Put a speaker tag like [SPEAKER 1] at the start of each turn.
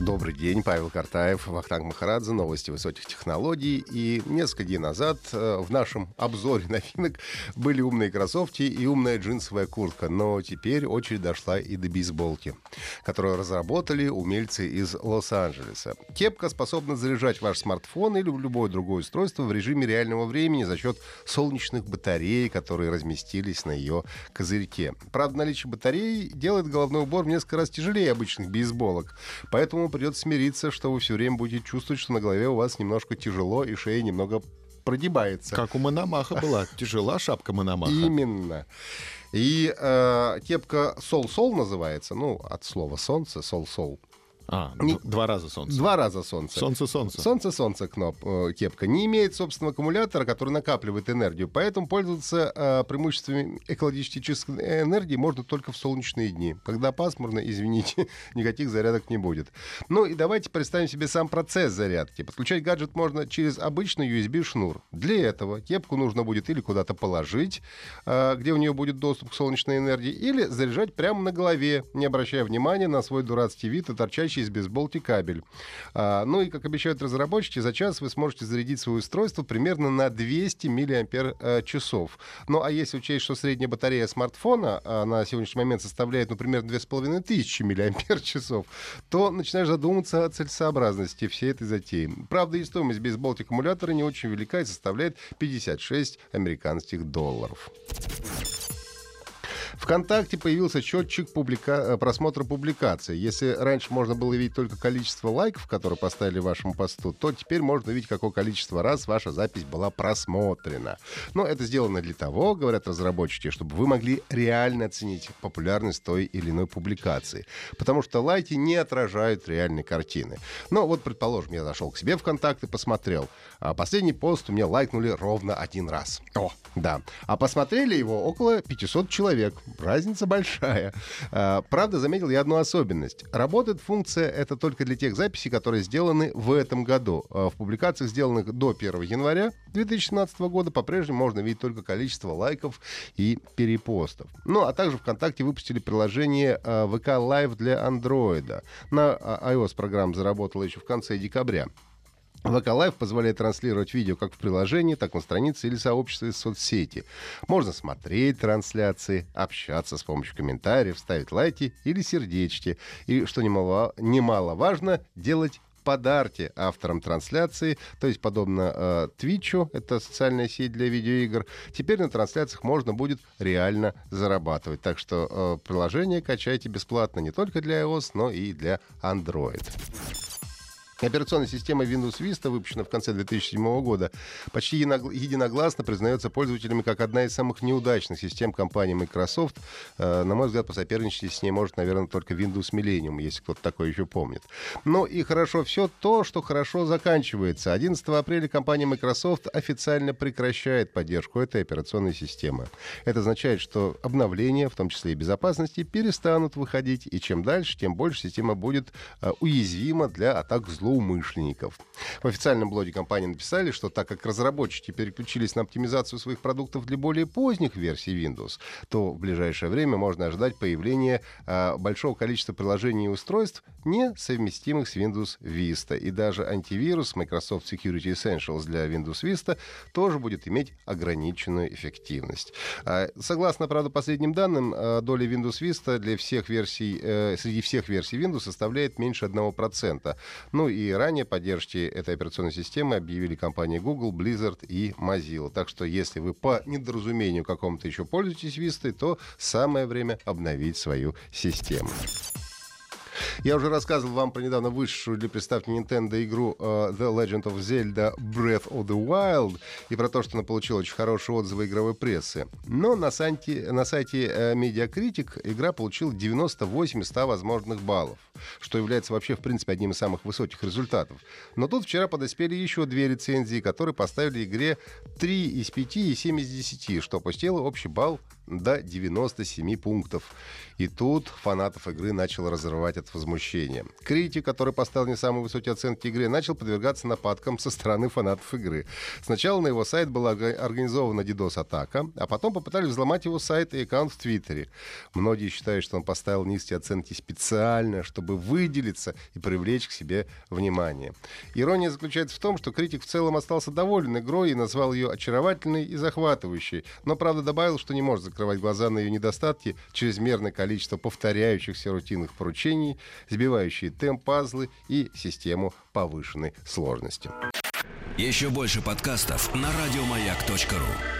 [SPEAKER 1] Добрый день, Павел Картаев, Вахтанг Махарадзе, новости высоких технологий. И несколько дней назад э, в нашем обзоре новинок были умные кроссовки и умная джинсовая куртка. Но теперь очередь дошла и до бейсболки, которую разработали умельцы из Лос-Анджелеса. Кепка способна заряжать ваш смартфон или любое другое устройство в режиме реального времени за счет солнечных батарей, которые разместились на ее козырьке. Правда, наличие батарей делает головной убор в несколько раз тяжелее обычных бейсболок. Поэтому придется смириться, что вы все время будете чувствовать, что на голове у вас немножко тяжело и шея немного прогибается.
[SPEAKER 2] Как у Мономаха была. Тяжела шапка Мономаха.
[SPEAKER 1] Именно. И э, кепка Сол-Сол называется, ну, от слова солнце, Сол-Сол.
[SPEAKER 2] А,
[SPEAKER 1] Не-
[SPEAKER 2] два раза солнце.
[SPEAKER 1] Два раза солнце.
[SPEAKER 2] Солнце, солнце.
[SPEAKER 1] Солнце, солнце, кноп, э, кепка. Не имеет собственного аккумулятора, который накапливает энергию, поэтому пользоваться э, преимуществами экологической энергии можно только в солнечные дни. Когда пасмурно, извините, никаких зарядок не будет. Ну и давайте представим себе сам процесс зарядки. Подключать гаджет можно через обычный USB-шнур. Для этого кепку нужно будет или куда-то положить, э, где у нее будет доступ к солнечной энергии, или заряжать прямо на голове, не обращая внимания на свой дурацкий вид и торчащий из бейсболки кабель. А, ну и, как обещают разработчики, за час вы сможете зарядить свое устройство примерно на 200 миллиампер э, часов. Ну а если учесть, что средняя батарея смартфона а, на сегодняшний момент составляет, ну, примерно 2500 миллиампер часов, то начинаешь задуматься о целесообразности всей этой затеи. Правда, и стоимость бейсболки аккумулятора не очень велика и составляет 56 американских долларов. ВКонтакте появился счетчик публика... э, просмотра публикаций. Если раньше можно было видеть только количество лайков, которые поставили вашему посту, то теперь можно видеть, какое количество раз ваша запись была просмотрена. Но это сделано для того, говорят разработчики, чтобы вы могли реально оценить популярность той или иной публикации. Потому что лайки не отражают реальной картины. Но вот, предположим, я зашел к себе в ВКонтакт и посмотрел. А последний пост у меня лайкнули ровно один раз. О, да. А посмотрели его около 500 человек. Разница большая. А, правда, заметил я одну особенность. Работает функция это только для тех записей, которые сделаны в этом году. А, В публикациях, сделанных до 1 января 2017 года, по-прежнему можно видеть только количество лайков и перепостов. Ну, а также ВКонтакте выпустили приложение а, VK Live для Андроида. На iOS программа заработала еще в конце декабря. Live позволяет транслировать видео как в приложении, так и на странице или сообществе соцсети. Можно смотреть трансляции, общаться с помощью комментариев, ставить лайки или сердечки. И, что немало, немаловажно, делать подарки авторам трансляции, то есть подобно э, Твичу, это социальная сеть для видеоигр, теперь на трансляциях можно будет реально зарабатывать. Так что э, приложение качайте бесплатно не только для iOS, но и для Android. Операционная система Windows Vista, выпущена в конце 2007 года, почти единогл- единогласно признается пользователями как одна из самых неудачных систем компании Microsoft. Э, На мой взгляд, посоперничать с ней может, наверное, только Windows Millennium, если кто-то такой еще помнит. Ну и хорошо все то, что хорошо заканчивается. 11 апреля компания Microsoft официально прекращает поддержку этой операционной системы. Это означает, что обновления, в том числе и безопасности, перестанут выходить, и чем дальше, тем больше система будет э, уязвима для атак злоумышленников. В официальном блоге компании написали, что так как разработчики переключились на оптимизацию своих продуктов для более поздних версий Windows, то в ближайшее время можно ожидать появления э, большого количества приложений и устройств, не совместимых с Windows Vista. И даже антивирус Microsoft Security Essentials для Windows Vista тоже будет иметь ограниченную эффективность. А, Согласно, правда, последним данным, э, доля Windows Vista для всех версий, э, среди всех версий Windows составляет меньше 1%. Ну и ранее поддержки этой операционной системы объявили компании Google, Blizzard и Mozilla. Так что если вы по недоразумению какому-то еще пользуетесь Vista, то самое время обновить свою систему. Я уже рассказывал вам про недавно вышедшую для приставки Nintendo игру uh, The Legend of Zelda Breath of the Wild и про то, что она получила очень хорошие отзывы игровой прессы. Но на сайте, на сайте uh, Metacritic игра получила 98 из 100 возможных баллов, что является вообще, в принципе, одним из самых высоких результатов. Но тут вчера подоспели еще две рецензии, которые поставили игре 3 из 5 и 7 из 10, что опустило общий балл до 97 пунктов. И тут фанатов игры начал разрывать от возмущения. Критик, который поставил не самые высокие оценки игре, начал подвергаться нападкам со стороны фанатов игры. Сначала на его сайт была организована DDoS-атака, а потом попытались взломать его сайт и аккаунт в Твиттере. Многие считают, что он поставил низкие оценки специально, чтобы выделиться и привлечь к себе внимание. Ирония заключается в том, что критик в целом остался доволен игрой и назвал ее очаровательной и захватывающей, но, правда, добавил, что не может закрывать глаза на ее недостатки, чрезмерное количество повторяющихся рутинных поручений, сбивающие темп пазлы и систему повышенной сложности.
[SPEAKER 3] Еще больше подкастов на радиомаяк.ру